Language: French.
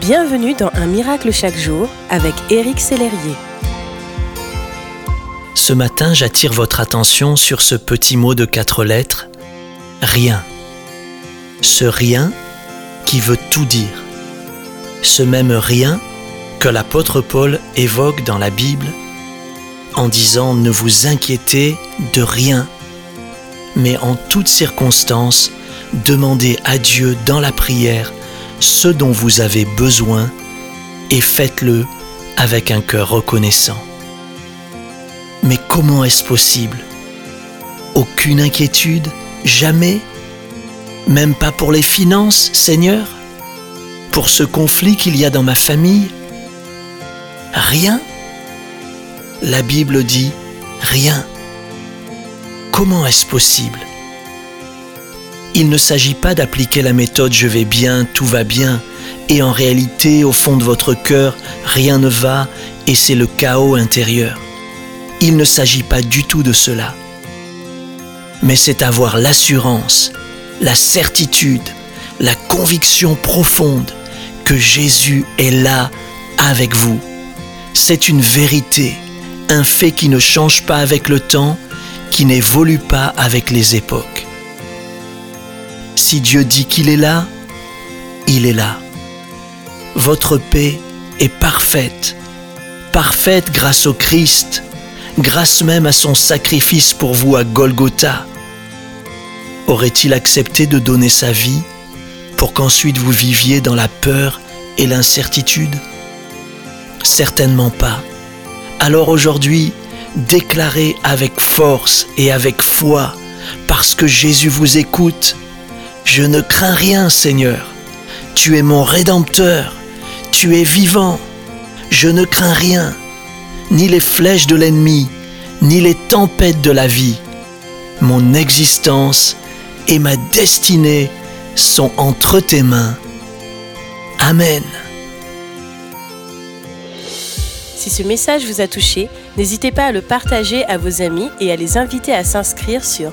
Bienvenue dans Un miracle chaque jour avec Éric Sellerier. Ce matin, j'attire votre attention sur ce petit mot de quatre lettres, rien. Ce rien qui veut tout dire. Ce même rien que l'apôtre Paul évoque dans la Bible en disant ne vous inquiétez de rien, mais en toutes circonstances, demandez à Dieu dans la prière ce dont vous avez besoin et faites-le avec un cœur reconnaissant. Mais comment est-ce possible? Aucune inquiétude? Jamais? Même pas pour les finances, Seigneur? Pour ce conflit qu'il y a dans ma famille? Rien? La Bible dit rien. Comment est-ce possible? Il ne s'agit pas d'appliquer la méthode je vais bien, tout va bien, et en réalité, au fond de votre cœur, rien ne va et c'est le chaos intérieur. Il ne s'agit pas du tout de cela. Mais c'est avoir l'assurance, la certitude, la conviction profonde que Jésus est là avec vous. C'est une vérité, un fait qui ne change pas avec le temps, qui n'évolue pas avec les époques. Si Dieu dit qu'il est là, il est là. Votre paix est parfaite, parfaite grâce au Christ, grâce même à son sacrifice pour vous à Golgotha. Aurait-il accepté de donner sa vie pour qu'ensuite vous viviez dans la peur et l'incertitude? Certainement pas. Alors aujourd'hui, déclarez avec force et avec foi, parce que Jésus vous écoute, je ne crains rien, Seigneur. Tu es mon Rédempteur. Tu es vivant. Je ne crains rien, ni les flèches de l'ennemi, ni les tempêtes de la vie. Mon existence et ma destinée sont entre tes mains. Amen. Si ce message vous a touché, n'hésitez pas à le partager à vos amis et à les inviter à s'inscrire sur